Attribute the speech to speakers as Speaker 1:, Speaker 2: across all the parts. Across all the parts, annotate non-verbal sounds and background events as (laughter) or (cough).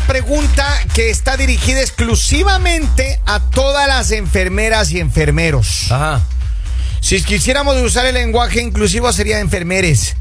Speaker 1: una pregunta que está dirigida exclusivamente a todas las enfermeras y enfermeros.
Speaker 2: Ajá.
Speaker 1: Si quisiéramos usar el lenguaje inclusivo sería enfermeres.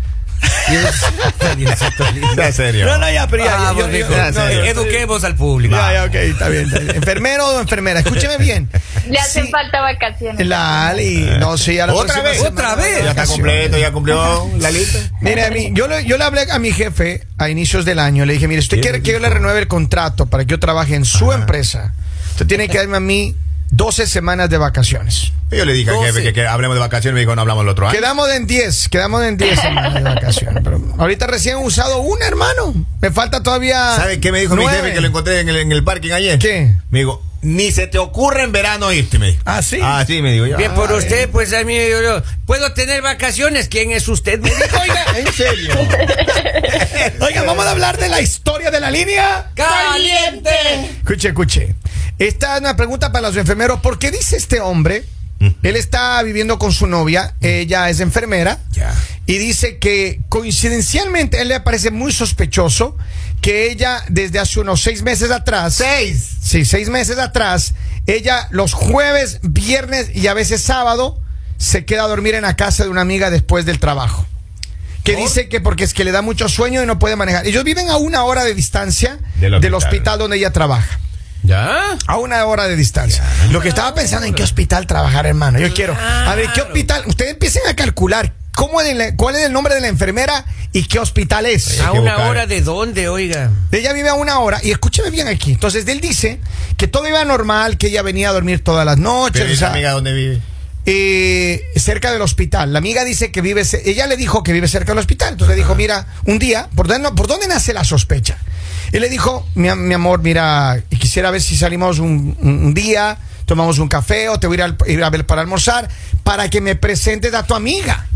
Speaker 3: Sea serio.
Speaker 1: No, no, ya, pero ya,
Speaker 2: Vamos,
Speaker 1: yo- yo-
Speaker 2: mijo.
Speaker 1: yo-
Speaker 3: no,
Speaker 2: Eh, Eduquemos al público.
Speaker 1: Ya, ya, ok, está bien, está bien. ¿Enfermero o enfermera? Escúcheme bien.
Speaker 4: Le hacen
Speaker 1: Sí.
Speaker 4: falta vacaciones.
Speaker 1: La Ali, no sé, ya la
Speaker 3: ¿Otra vez?
Speaker 1: semana
Speaker 2: ¿Otra vez?
Speaker 3: Ya está completo, ya cumplió la lista.
Speaker 1: Mire, a mí, yo, le, yo le hablé a mi jefe a inicios del año. Le dije, mire, usted
Speaker 2: ¿Qué
Speaker 1: quiere que yo le renueve el contrato para que yo trabaje en su empresa. Usted tiene que darme a mí 12 semanas de vacaciones.
Speaker 3: Yo le dije al jefe que, que hablemos de vacaciones, me dijo, no hablamos el otro año.
Speaker 1: Quedamos en 10, quedamos en 10 semanas de vacaciones. Pero ahorita recién he usado una, hermano. Me falta todavía.
Speaker 3: ¿Sabe qué me dijo mi jefe que lo encontré en el, en el parking ayer?
Speaker 1: ¿Qué?
Speaker 3: Me dijo, ni se te ocurre en verano irte, me dijo.
Speaker 1: Ah, sí.
Speaker 3: Ah, sí, me dijo yo.
Speaker 2: Bien por
Speaker 3: Ah,
Speaker 2: usted, pues a mí yo, yo, puedo tener vacaciones. ¿Quién es usted? Me dijo, oiga. (laughs)
Speaker 3: ¿En serio?
Speaker 1: Oiga, vamos a hablar de la historia de la línea.
Speaker 2: ¡Caliente!
Speaker 1: Escuche, escuche. Esta es una pregunta para los enfermeros. ¿Por qué dice este hombre? Él está viviendo con su novia, ella es enfermera. Y dice que coincidencialmente él le parece muy sospechoso que ella desde hace unos seis meses atrás.
Speaker 3: Seis.
Speaker 1: Sí, seis meses atrás, ella los jueves, viernes y a veces sábado se queda a dormir en la casa de una amiga después del trabajo. Que dice que porque es que le da mucho sueño y no puede manejar. Ellos viven a una hora de distancia
Speaker 3: Del hospital
Speaker 1: donde ella trabaja.
Speaker 2: ¿Ya?
Speaker 1: A una hora de distancia. Lo que estaba pensando en qué hospital trabajar, hermano. Yo quiero. A ver, ¿qué hospital? Ustedes empiecen a calcular cómo es la- cuál es el nombre de la enfermera y qué hospital es.
Speaker 2: ¿A una hora de dónde, oiga?
Speaker 1: Ella vive a una hora y escúcheme bien aquí. Entonces él dice que todo iba normal, que ella venía a dormir todas las noches,
Speaker 3: Pero
Speaker 1: o sea,
Speaker 3: amiga dónde vive?
Speaker 1: eh, cerca del hospital. La amiga dice que vive, ella le dijo que vive cerca del hospital. Entonces le dijo, mira, un día, ¿por dónde, no- ¿por dónde nace la sospecha? Él le dijo, mi, mi amor, mira, quisiera ver si salimos un, día, tomamos un café o te voy a ir, al- ir a ver para almorzar, para que me presentes a tu amiga.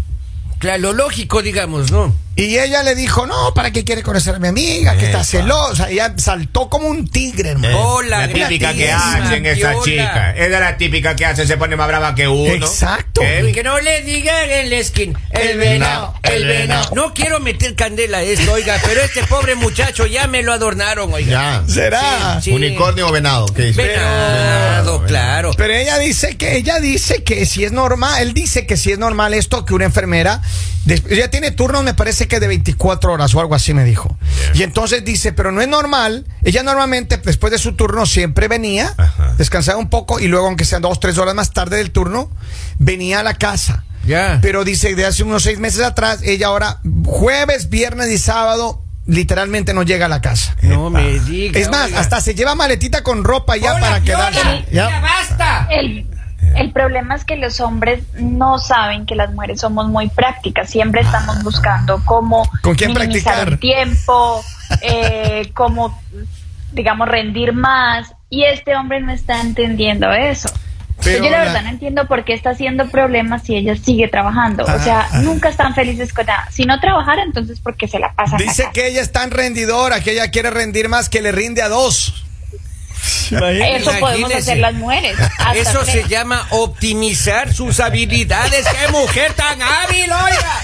Speaker 2: Claro, lo lógico, digamos, ¿no?
Speaker 1: Y ella le dijo, no, ¿para qué quiere conocer a mi amiga? Que está celosa. Ella saltó como un tigre, hermano.
Speaker 2: Hola,
Speaker 3: la típica que hacen esa
Speaker 2: piola.
Speaker 3: chica. Es de la típica que hacen, se pone más brava que uno.
Speaker 1: Exacto.
Speaker 3: ¿Qué?
Speaker 2: Que no le digan el skin, el venado, el venado. No quiero meter candela a esto, oiga, pero este pobre muchacho ya me lo adornaron, oiga.
Speaker 3: Ya.
Speaker 1: ¿Será?
Speaker 2: Sí.
Speaker 3: ¿Unicornio o venado? ¿Qué dice?
Speaker 2: Venado, claro.
Speaker 1: Pero ella dice que ella dice que si es normal, él dice que si es normal esto que una enfermera ella tiene turnos me parece que de 24 horas o algo así me dijo. Y entonces dice, pero no es normal, ella normalmente después de su turno siempre venía,
Speaker 3: Ajá.
Speaker 1: descansaba un poco y luego aunque sean dos tres horas más tarde del turno venía a la casa.
Speaker 2: Ya.
Speaker 1: Pero dice de hace unos seis meses atrás ella ahora jueves, viernes y sábado literalmente no llega a la casa.
Speaker 2: No me diga.
Speaker 1: Es más,
Speaker 2: oiga.
Speaker 1: hasta se lleva maletita con ropa ya
Speaker 2: Hola,
Speaker 1: para quedarse.
Speaker 2: ya
Speaker 1: ¿ya?
Speaker 2: basta.
Speaker 4: El, el problema es que los hombres no saben que las mujeres somos muy prácticas. Siempre estamos buscando cómo
Speaker 1: ¿Con quién
Speaker 4: minimizar
Speaker 1: practicar?
Speaker 4: el tiempo, eh, (laughs) cómo, digamos, rendir más. Y este hombre no está entendiendo eso.
Speaker 1: Pero
Speaker 4: Yo la
Speaker 1: la-
Speaker 4: verdad no entiendo por qué está haciendo problemas si ella sigue trabajando.
Speaker 1: Ah,
Speaker 4: o sea,
Speaker 1: ah.
Speaker 4: nunca están felices con nada. Si no trabajara, entonces porque se la pasan.
Speaker 1: Dice que ella es tan rendidora que ella quiere rendir más que le rinde a dos.
Speaker 4: Eso podemos
Speaker 2: Imagínese.
Speaker 4: hacer las mujeres. hasta
Speaker 2: Eso
Speaker 4: tres.
Speaker 2: se llama optimizar sus habilidades. ¡Qué mujer tan hábil, oiga!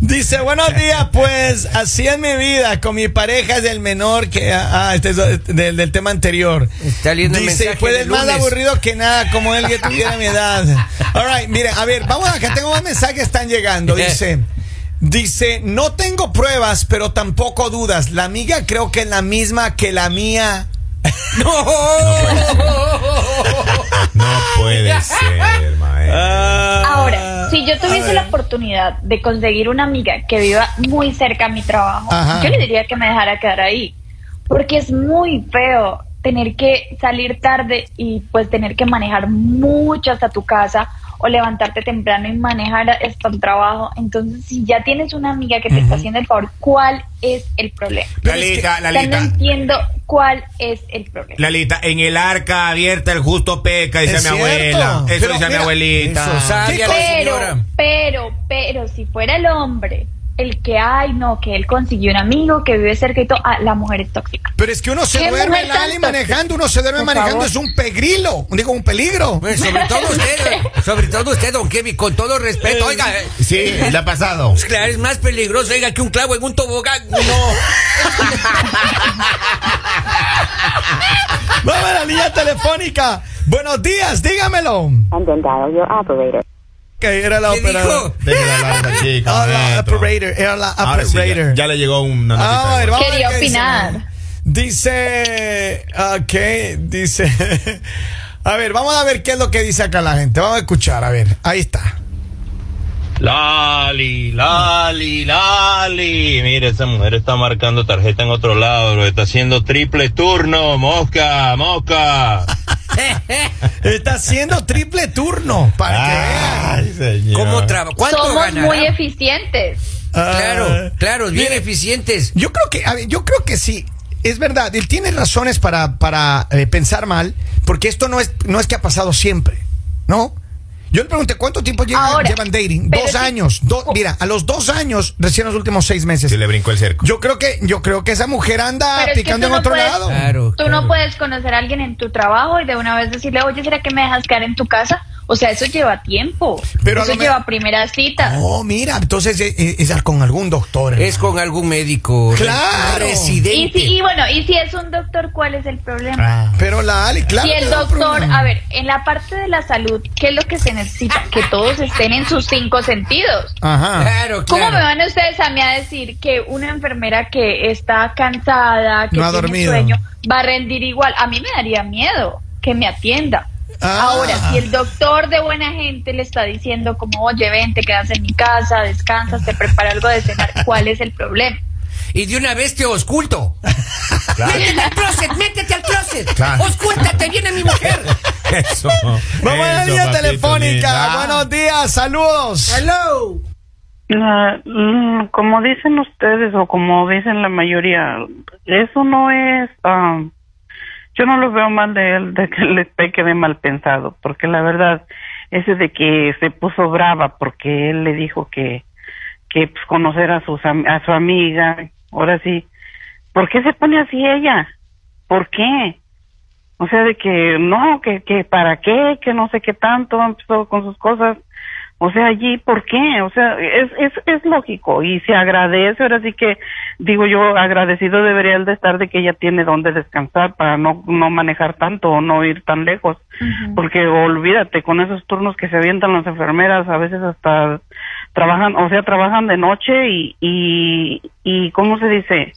Speaker 1: Dice, buenos (laughs) días, pues así es mi vida, con mi pareja es el menor que... Ah, este es del, del tema anterior.
Speaker 2: Está leyendo el
Speaker 1: Dice, fue
Speaker 2: de
Speaker 1: del más aburrido que nada, como él que tuviera mi edad. (laughs) All right, mire, a ver, vamos acá, tengo más mensajes que están llegando. Dice, dice, no tengo pruebas, pero tampoco dudas. La amiga creo que es la misma que la mía. (laughs)
Speaker 3: No puede (laughs) ser, maestro.
Speaker 4: Ahora, si yo tuviese la oportunidad de conseguir una amiga que viva muy cerca a mi trabajo,
Speaker 1: Ajá.
Speaker 4: yo le diría que me dejara quedar ahí. Porque es muy feo tener que salir tarde y pues tener que manejar mucho hasta tu casa o levantarte temprano y manejar hasta tu trabajo. Entonces, si ya tienes una amiga que te está haciendo el favor, ¿cuál es el problema?
Speaker 3: Lalita,
Speaker 4: O sea, no
Speaker 3: Lalita.
Speaker 4: entiendo cuál es el problema.
Speaker 3: Lalita, en el arca abierta el justo peca, dice
Speaker 1: Es
Speaker 3: mi
Speaker 1: cierto.
Speaker 3: abuela. Eso
Speaker 1: Pero
Speaker 3: dice mi abuelita.
Speaker 2: eso.
Speaker 4: Pero, pero, pero, si fuera el hombre el que, ay, no, que él consiguió un amigo que vive cerca y todo, ah, la mujer es tóxica.
Speaker 1: Pero es que uno se
Speaker 4: ¿Qué
Speaker 1: duerme, Lali, manejando, uno se duerme
Speaker 4: Por
Speaker 1: manejando,
Speaker 4: favor.
Speaker 1: es un pegrilo, digo, un peligro.
Speaker 2: Pues, sobre (laughs) todo usted, sobre todo usted, don Kevin, con todo respeto, oiga, eh,
Speaker 3: Sí, le ha pasado.
Speaker 2: claro, es más peligroso, oiga, que un clavo en un tobogán. No. (laughs)
Speaker 1: Vamos a la línea telefónica. Buenos días, dígamelo.
Speaker 5: and then dial your operator.
Speaker 1: Que era la
Speaker 2: ¿Qué
Speaker 1: operadora. (laughs)
Speaker 3: la
Speaker 1: operator, era la
Speaker 3: Ahora sí,
Speaker 1: operator.
Speaker 3: ya, ya le llegó una notita.
Speaker 1: Ver, vamos a ver
Speaker 4: Quería
Speaker 1: qué dice.
Speaker 4: opinar.
Speaker 1: Dice, ok, dice, (laughs) a ver, vamos a ver qué es lo que dice acá la gente. Vamos a escuchar, a ver, ahí está.
Speaker 6: Lali, Lali, Lali. Mire, esa mujer está marcando tarjeta en otro lado, bro. Está haciendo triple turno. Mosca, mosca. (laughs)
Speaker 1: Está haciendo triple turno para que vean.
Speaker 3: Ay, señor.
Speaker 2: ¿Cómo trabaja? ¿Cuánto
Speaker 4: Somos
Speaker 2: ganará?
Speaker 4: muy eficientes.
Speaker 2: Claro,
Speaker 1: Ah,
Speaker 2: claro, bien
Speaker 1: mire,
Speaker 2: eficientes.
Speaker 1: Yo creo que, a ver, yo creo que sí. Es verdad, él tiene razones para, para eh, pensar mal, porque esto no es, no es que ha pasado siempre, ¿no? Yo le pregunté cuánto tiempo llevan,
Speaker 4: Ahora,
Speaker 1: llevan dating. Dos años. do- mira, a los dos años, recién los últimos seis meses.
Speaker 3: Se le brincó el cerco.
Speaker 1: Yo creo que, yo creo que esa mujer anda
Speaker 4: Pero es que
Speaker 1: picando en
Speaker 4: no
Speaker 1: otro
Speaker 4: puedes-
Speaker 1: lado.
Speaker 2: Claro,
Speaker 4: Tú
Speaker 2: claro.
Speaker 4: no puedes conocer a alguien en tu trabajo y de una vez decirle, oye, ¿será que me dejas quedar en tu casa? O sea, eso lleva tiempo.
Speaker 1: Pero
Speaker 4: eso
Speaker 1: me-
Speaker 4: lleva primeras citas.
Speaker 1: Oh, mira, entonces eh, eh, es, con algún doctor.
Speaker 2: Es con algún médico
Speaker 1: Claro.
Speaker 2: residente.
Speaker 4: Y, si, y bueno, y si es un doctor, ¿cuál es el problema?
Speaker 3: Ah.
Speaker 1: Pero la Ali, claro.
Speaker 4: si el doctor, a ver, en la parte de la salud, ¿qué es lo que se necesita? Que todos estén en sus cinco sentidos.
Speaker 1: Ajá.
Speaker 2: Claro,
Speaker 4: ¿Cómo
Speaker 2: claro.
Speaker 4: me van ustedes a mí a decir que una enfermera que está cansada, que
Speaker 1: No ha
Speaker 4: tiene
Speaker 1: dormido.
Speaker 4: sueño, va a rendir igual? A mí me daría miedo que me atienda.
Speaker 1: Ah.
Speaker 4: Ahora, si el doctor de buena gente le está diciendo como, oye, ven, te quedas en mi casa, descansas, te prepara algo de cenar, ¿cuál es el problema?
Speaker 2: Y de una vez te osculto. (laughs) Métete al closet, métete al closet.
Speaker 3: Claro.
Speaker 2: Oscúltate, viene mi mujer. (laughs)
Speaker 3: Eso.
Speaker 1: Vamos a la línea telefónica. Buenos días, saludos.
Speaker 2: Hello.
Speaker 7: Ah, mm, como dicen ustedes o como dicen la mayoría, eso no es, ah, yo no lo veo mal de él, de que le peque de mal pensado, porque la verdad, ese de que se puso brava porque él le dijo que, que pues, conocer a, sus, a su amiga, ahora sí, ¿por qué se pone así ella? ¿Por qué? O sea, de que no, que, que para qué, que no sé qué tanto, empezó con sus cosas. O sea, allí, ¿por qué? O sea, es, es, es lógico y se agradece, ahora sí que digo yo, agradecido debería él de estar de que ella tiene donde descansar para no, no manejar tanto o no ir tan lejos. Porque olvídate, con esos turnos que se avientan las enfermeras, a veces hasta trabajan, o sea, trabajan de noche y, y, y ¿cómo se dice?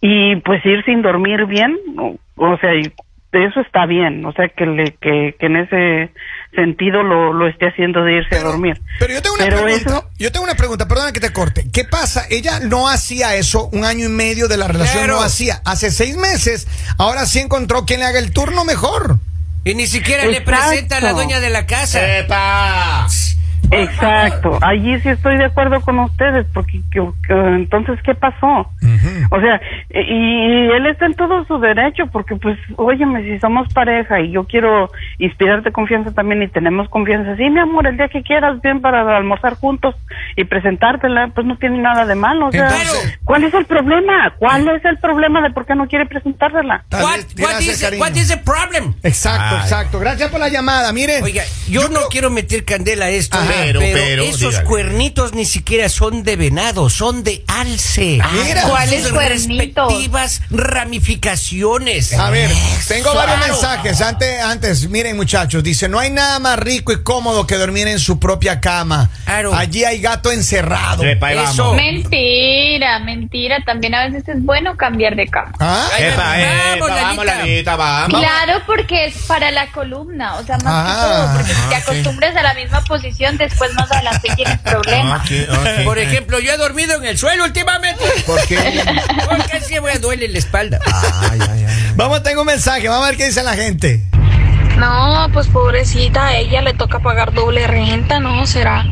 Speaker 7: y pues ir sin dormir bien o, o sea y eso está bien o sea que le que, que en ese sentido lo, lo esté haciendo de irse a dormir
Speaker 1: Pero yo tengo una
Speaker 7: Pero
Speaker 1: pregunta.
Speaker 7: eso-
Speaker 1: Yo tengo una pregunta, perdona que te corte. ¿Qué pasa? Ella no hacía eso un año y medio de la relación,
Speaker 2: Claro.
Speaker 1: no hacía. Hace seis meses, ahora sí encontró quien le haga el turno mejor.
Speaker 2: Y ni siquiera le presenta a la dueña de la casa.
Speaker 3: ¡Epa!
Speaker 7: Exacto allí sí estoy de acuerdo con ustedes porque que- que- entonces qué pasó o sea y, y él está en todo su derecho porque pues óyeme si somos pareja y yo quiero inspirarte confianza también y tenemos confianza sí mi amor el día que quieras bien para almorzar juntos y presentártela pues no tiene nada de malo o sea
Speaker 1: Entonces-
Speaker 7: ¿cuál es el problema? ¿cuál es el problema de por qué no quiere presentársela?
Speaker 2: What, what, is,
Speaker 1: cariño.
Speaker 2: what is the problem?
Speaker 1: Exacto,
Speaker 3: Ay.
Speaker 1: exacto. Gracias por la llamada. Miren.
Speaker 2: Oiga, yo, no quiero meter candela a esto,
Speaker 1: Ajá.
Speaker 2: Pero,
Speaker 3: Pero, pero,
Speaker 2: esos
Speaker 3: dígale.
Speaker 2: cuernitos ni siquiera son de venado, son de alce.
Speaker 1: mira.
Speaker 4: ¿Cuáles cuernitos?
Speaker 2: respectivas ramificaciones.
Speaker 1: A ver, tengo varios mensajes. Antes, antes, miren muchachos, dice, no hay nada más rico y cómodo que dormir en su propia cama.
Speaker 2: Claro.
Speaker 1: Allí hay gato encerrado.
Speaker 3: Epa,
Speaker 2: Eso.
Speaker 3: vamos.
Speaker 4: Mentira, mentira. También a veces es bueno cambiar de cama.
Speaker 1: ¿Ah?
Speaker 3: Epa,
Speaker 2: vamos,
Speaker 3: epa,
Speaker 2: Lalita.
Speaker 3: vamos, Lalita, vamos.
Speaker 4: Claro, porque es para la columna, o sea, más
Speaker 1: Ah,
Speaker 4: que todo, porque si te
Speaker 3: ah, sí.
Speaker 4: acostumbras a la misma posición, después más adelante tienes problemas.
Speaker 3: Ok, ok.
Speaker 2: Por ejemplo, yo he dormido en el suelo últimamente.
Speaker 3: ¿Por qué?
Speaker 2: Porque siempre me duele la espalda.
Speaker 3: Ay, ay, ay.
Speaker 1: Vamos, tengo un mensaje. Vamos a ver qué dice la gente.
Speaker 8: No, pues pobrecita, a ella le toca pagar doble renta, ¿no? Será.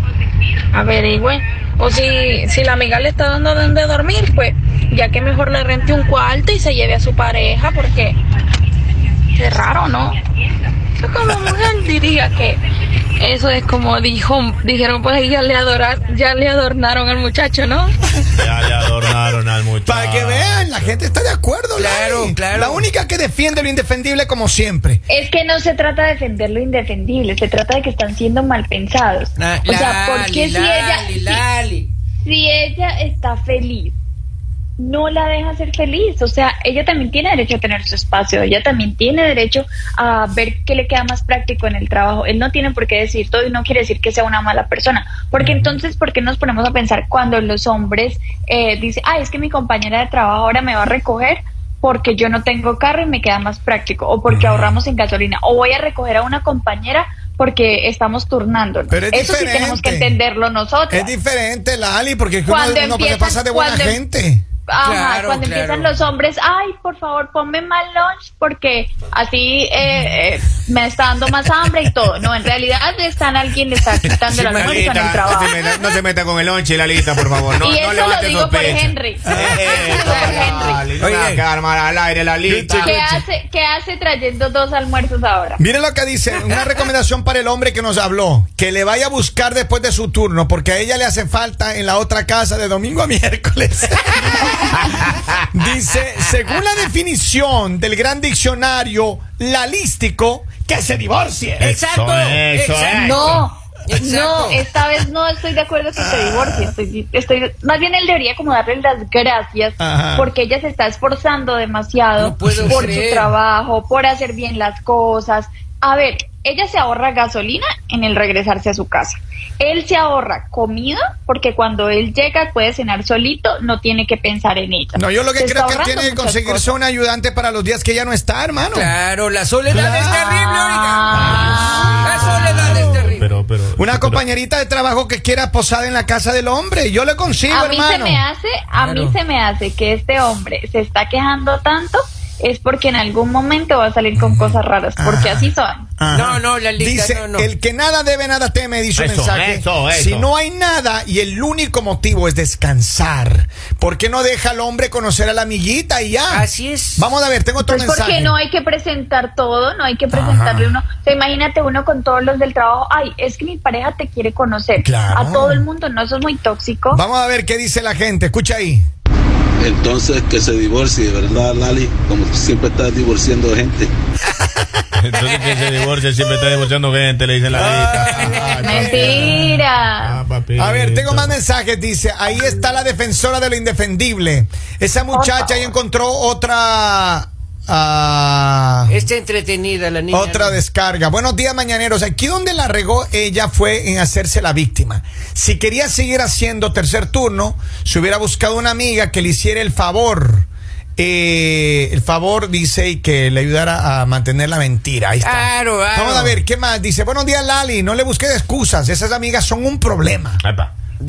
Speaker 8: Averigüe. O si, si la amiga le está dando donde dormir, pues ya que mejor le rente un cuarto y se lleve a su pareja, porque es raro, ¿no? Yo como mujer diría que Eso es como dijo, dijeron pues ahí ya le adorar, ya le adornaron al muchacho, ¿no? (laughs)
Speaker 3: Ya le adornaron al muchacho.
Speaker 1: Para que vean, la gente está de acuerdo.
Speaker 2: Claro,
Speaker 1: Lali.
Speaker 2: claro.
Speaker 1: La única que defiende lo indefendible como siempre.
Speaker 4: Es que no se trata de defender lo indefendible, se trata de que están siendo mal pensados.
Speaker 2: Ah,
Speaker 4: o sea, ¿por qué
Speaker 2: Lali,
Speaker 4: si ella,
Speaker 2: Lali,
Speaker 4: si-
Speaker 2: Lali.
Speaker 4: si ella está feliz, no la deja ser feliz. O sea, ella también tiene derecho a tener su espacio, ella también tiene derecho a ver qué le queda más práctico en el trabajo. Él no tiene por qué decir todo y no quiere decir que sea una mala persona. Porque entonces, ¿por qué nos ponemos a pensar cuando los hombres eh, dicen, ay, es que mi compañera de trabajo ahora me va a recoger? porque yo no tengo carro y me queda más práctico, o porque ahorramos en gasolina, o voy a recoger a una compañera porque estamos turnándonos.
Speaker 1: Pero es
Speaker 4: Eso sí
Speaker 1: diferente.
Speaker 4: tenemos que entenderlo nosotros.
Speaker 1: Es diferente, Lali, porque es que
Speaker 4: Cuando
Speaker 1: uno, uno se
Speaker 4: empiezan-
Speaker 1: pasa de buena
Speaker 4: cuando-
Speaker 1: gente.
Speaker 4: Ajá,
Speaker 2: Claro,
Speaker 4: cuando
Speaker 2: claro.
Speaker 4: empiezan los hombres, ay, por favor, ponme más lunch porque así eh, eh, me está dando más hambre y todo. No, en realidad están alguien le está (laughs) quitando el almuerzo en el trabajo.
Speaker 3: no, se meta, no se meta con el lonche, Lalita, por favor. No,
Speaker 4: y
Speaker 3: no
Speaker 4: eso lo
Speaker 3: levante
Speaker 4: digo por
Speaker 3: sospecha. Eh,
Speaker 4: lo por Henry.
Speaker 3: No
Speaker 2: Oye.
Speaker 3: mal al aire, Lalita.
Speaker 4: ¿Qué hace, ¿Qué hace trayendo dos almuerzos ahora?
Speaker 1: Miren lo que dice, una recomendación para el hombre que nos habló, que le vaya a buscar después de su turno, porque a ella le hace falta en la otra casa de domingo a miércoles. (laughs) (laughs) dice, según la definición del gran diccionario lalístico, que se divorcie.
Speaker 2: Exacto,
Speaker 3: eso,
Speaker 2: exacto.
Speaker 4: No,
Speaker 2: Exacto.
Speaker 4: no, esta vez no estoy de acuerdo que se divorcie. Estoy, estoy, más bien él debería como darle las gracias
Speaker 1: Ajá.
Speaker 4: porque ella se está esforzando demasiado
Speaker 2: No
Speaker 4: por
Speaker 2: creer.
Speaker 4: su trabajo, por hacer bien las cosas. A ver, ella se ahorra gasolina en el regresarse a su casa. Él se ahorra comida porque cuando él llega puede cenar solito, no tiene que pensar en ella.
Speaker 1: No, yo lo que
Speaker 4: Se
Speaker 1: creo que tiene que conseguirse
Speaker 4: cosas.
Speaker 1: un ayudante para los días que ella no está, hermano.
Speaker 2: Claro, la soledad es terrible,
Speaker 4: Ah.
Speaker 2: oiga. La soledad es terrible.
Speaker 3: Pero, pero.
Speaker 1: Una
Speaker 3: pero-
Speaker 1: compañerita de trabajo que quiera posar en la casa del hombre. Yo le consigo,
Speaker 4: a mí se
Speaker 1: hermano.
Speaker 4: me hace, a mí
Speaker 2: Claro.
Speaker 4: se me hace que este hombre se está quejando tanto es porque en algún momento va a salir con cosas raras, porque así son.
Speaker 1: Ajá.
Speaker 2: No, no, Lalita,
Speaker 1: Dice,
Speaker 2: no, no.
Speaker 1: el que nada debe, nada teme, dice un mensaje.
Speaker 3: eso, eso.
Speaker 1: Si no hay nada y el único motivo es descansar, ¿por qué no deja al hombre conocer a la amiguita y ya?
Speaker 2: Así es.
Speaker 1: Vamos a ver, tengo otro
Speaker 4: Pues
Speaker 1: mensaje.
Speaker 4: porque no hay que presentar todo, no hay que presentarle uno. O sea, imagínate uno con todos los del trabajo, ay, es que mi pareja te quiere conocer.
Speaker 1: Claro.
Speaker 4: A todo el mundo, no, eso es muy tóxico.
Speaker 1: Vamos a ver qué dice la gente. Escucha ahí.
Speaker 9: Entonces que se divorcie, ¿verdad, Lali? Como siempre estás divorciando gente. (laughs)
Speaker 3: Entonces que se divorcia, siempre está divorciando gente, le dice Lalita. (laughs)
Speaker 4: Mentira.
Speaker 3: Ah.
Speaker 1: A ver, tengo más mensajes. Dice, ahí está la defensora de lo indefendible. Esa muchacha ahí encontró otra... ah,
Speaker 2: Está entretenida la niña.
Speaker 1: Otra
Speaker 2: ¿no?
Speaker 1: descarga. Buenos días, mañaneros. Aquí donde la regó ella fue en hacerse la víctima. Si quería seguir haciendo tercer turno, se hubiera buscado una amiga que le hiciera el favor. Eh, el favor dice y que le ayudara a mantener la mentira. Ahí está.
Speaker 2: Claro, claro.
Speaker 1: Vamos a ver, ¿qué más? Dice, buenos días, Lali. No le busqué de excusas. Esas amigas son un problema.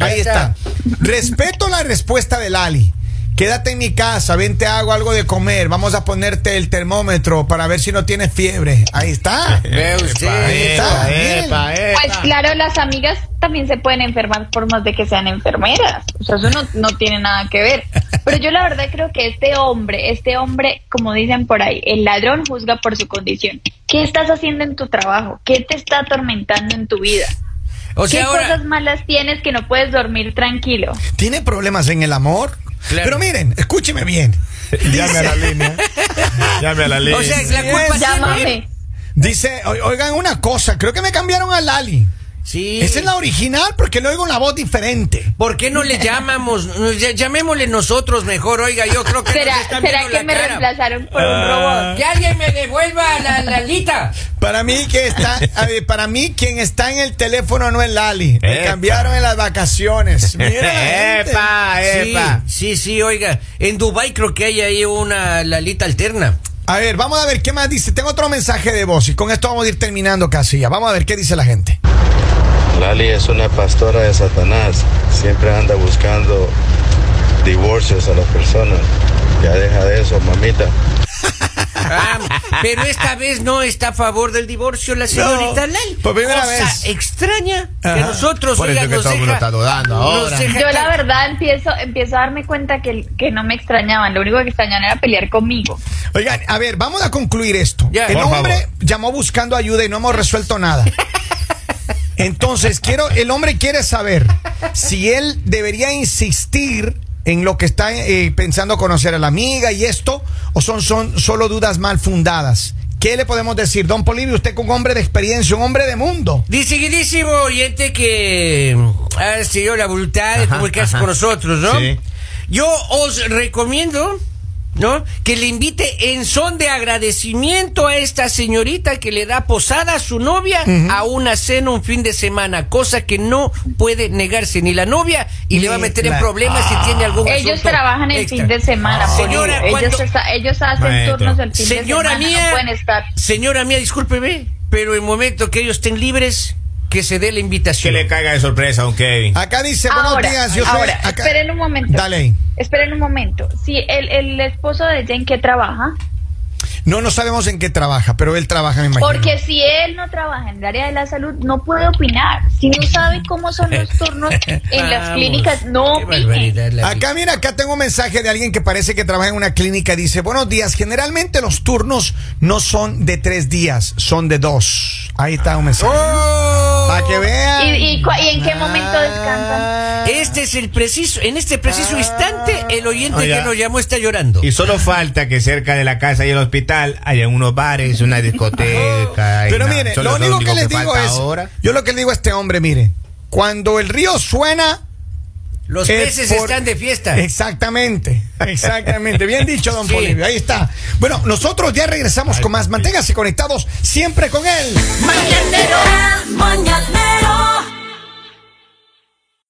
Speaker 1: Ahí
Speaker 2: está.
Speaker 1: está. Respeto la respuesta de Lali. Quédate en mi casa, ven, te hago algo de comer. Vamos a ponerte el termómetro para ver si no tienes fiebre. Ahí está.
Speaker 2: Ve usted.
Speaker 1: Ahí está,
Speaker 3: Epa,
Speaker 1: miren.
Speaker 3: epa,
Speaker 4: Pues claro, las amigas también se pueden enfermar por más de que sean enfermeras. O sea, eso no, no tiene nada que ver. Pero yo la verdad creo que este hombre, este hombre, como dicen por ahí, el ladrón juzga por su condición. ¿Qué estás haciendo en tu trabajo? ¿Qué te está atormentando en tu vida?
Speaker 2: O
Speaker 4: ¿Qué
Speaker 2: ahora.
Speaker 4: cosas malas tienes que no puedes dormir tranquilo?
Speaker 1: ¿Tiene problemas en el amor?
Speaker 2: Claro.
Speaker 1: Pero miren, escúcheme bien. (laughs)
Speaker 3: Llame a la línea. Llame a la línea.
Speaker 2: O sea, la culpa siempre.
Speaker 4: Llámame.
Speaker 1: Dice, oigan una cosa, creo que me cambiaron a Lali.
Speaker 2: Sí.
Speaker 1: Esa es la original porque le oigo una voz diferente.
Speaker 2: ¿Por qué no le (laughs) llamamos? Llamémosle nosotros mejor, oiga, yo creo que
Speaker 4: ¿Será,
Speaker 2: nos están
Speaker 4: será que
Speaker 2: la
Speaker 4: me
Speaker 2: cara.
Speaker 4: reemplazaron por un
Speaker 1: Ah.
Speaker 4: robot?
Speaker 2: Que alguien me devuelva la Lalita.
Speaker 1: Para mí que está, para mí quien está en el teléfono no es Lali. Me
Speaker 3: Epa.
Speaker 1: cambiaron en las vacaciones. Mira. (laughs)
Speaker 3: Epa, epa.
Speaker 2: Sí, sí, sí, oiga. En Dubai creo que hay ahí una Lalita alterna.
Speaker 1: A ver, vamos a ver qué más dice. Tengo otro mensaje de voz y con esto vamos a ir terminando casi ya. Vamos a ver qué dice la gente.
Speaker 9: Lali es una pastora de Satanás. Siempre anda buscando divorcios a las personas. Ya deja de eso, mamita.
Speaker 2: Ah, pero esta vez no está a favor del divorcio la señorita
Speaker 1: No,
Speaker 2: Lali.
Speaker 1: por primera
Speaker 2: Cosa
Speaker 1: vez.
Speaker 2: extraña que
Speaker 1: Ajá.
Speaker 2: nosotros
Speaker 3: Por eso
Speaker 2: oiga,
Speaker 3: es que
Speaker 2: nos
Speaker 3: todo el mundo
Speaker 2: deja-
Speaker 3: está dudando
Speaker 2: nos
Speaker 3: ahora.
Speaker 2: deja
Speaker 4: Yo la verdad empiezo, empiezo a darme cuenta que, que no me extrañaban. Lo único que extrañaban era pelear conmigo.
Speaker 1: Oigan, a ver, vamos a concluir esto.
Speaker 2: Ya.
Speaker 1: El hombre
Speaker 3: favor.
Speaker 1: llamó buscando ayuda y no hemos resuelto nada. (laughs) Entonces, quiero, el hombre quiere saber si él debería insistir en lo que está eh, pensando conocer a la amiga y esto, o son, son solo dudas mal fundadas. ¿Qué le podemos decir, don Polivio? Usted con un hombre de experiencia, un hombre de mundo.
Speaker 2: Distinguidísimo oyente que ha sido la voluntad de comunicarse con nosotros, ¿no?
Speaker 3: Sí.
Speaker 2: Yo os recomiendo, ¿no? Que le invite en son de agradecimiento a esta señorita que le da posada a su novia a una cena un fin de semana, cosa que no puede negarse ni la novia y le va a meter en problemas si tiene algún
Speaker 4: Ellos
Speaker 2: asunto
Speaker 4: trabajan el
Speaker 2: extra.
Speaker 4: fin de semana.
Speaker 2: Ah, señora,
Speaker 4: ellos,
Speaker 2: cuando-
Speaker 4: está- ellos hacen
Speaker 3: Maestro.
Speaker 4: turnos el fin
Speaker 2: Señora
Speaker 4: de semana.
Speaker 2: mía,
Speaker 4: no pueden estar.
Speaker 2: señora mía, discúlpeme, pero el momento que ellos estén libres, que se dé la
Speaker 3: Que
Speaker 2: invitación.
Speaker 3: le caiga de sorpresa a don Kevin.
Speaker 1: Acá dice, buenos
Speaker 4: Ahora,
Speaker 1: días, yo soy...
Speaker 4: ahora,
Speaker 1: acá-
Speaker 4: esperen un momento.
Speaker 1: Dale ahí.
Speaker 4: Esperen un momento. Si el, el esposo de Jane que trabaja,
Speaker 1: No, no sabemos en qué trabaja, pero él trabaja, me imagino.
Speaker 4: porque si él no trabaja en el área de la salud, no puede opinar. Si no sabe cómo son los turnos en las (laughs)
Speaker 2: Vamos,
Speaker 4: clínicas, no
Speaker 2: qué
Speaker 4: opine.
Speaker 1: Acá, mira, acá tengo un mensaje de alguien que parece que trabaja en una clínica. Dice, buenos días, generalmente los turnos no son de tres días, son de dos. Ahí está un mensaje. Para que vean.
Speaker 4: ¿Y, y, cua- y en qué momento descansan?
Speaker 2: Este es el preciso, en este preciso instante, el oyente
Speaker 3: Oiga.
Speaker 2: que nos llamó está llorando.
Speaker 3: Y solo falta que cerca de la casa y el hospital haya unos bares, una discoteca. (laughs) y
Speaker 1: Pero mire, lo único que les digo es,
Speaker 3: ahora.
Speaker 1: yo lo que le digo a este hombre, mire, cuando el río suena,
Speaker 2: Los
Speaker 1: es
Speaker 2: peces
Speaker 1: por-
Speaker 2: están de fiesta.
Speaker 1: Exactamente, exactamente. Bien dicho, don
Speaker 2: Sí.
Speaker 1: Polivio. Ahí está. Bueno, nosotros ya regresamos con más. Manténganse conectados siempre con él.
Speaker 10: El mañanero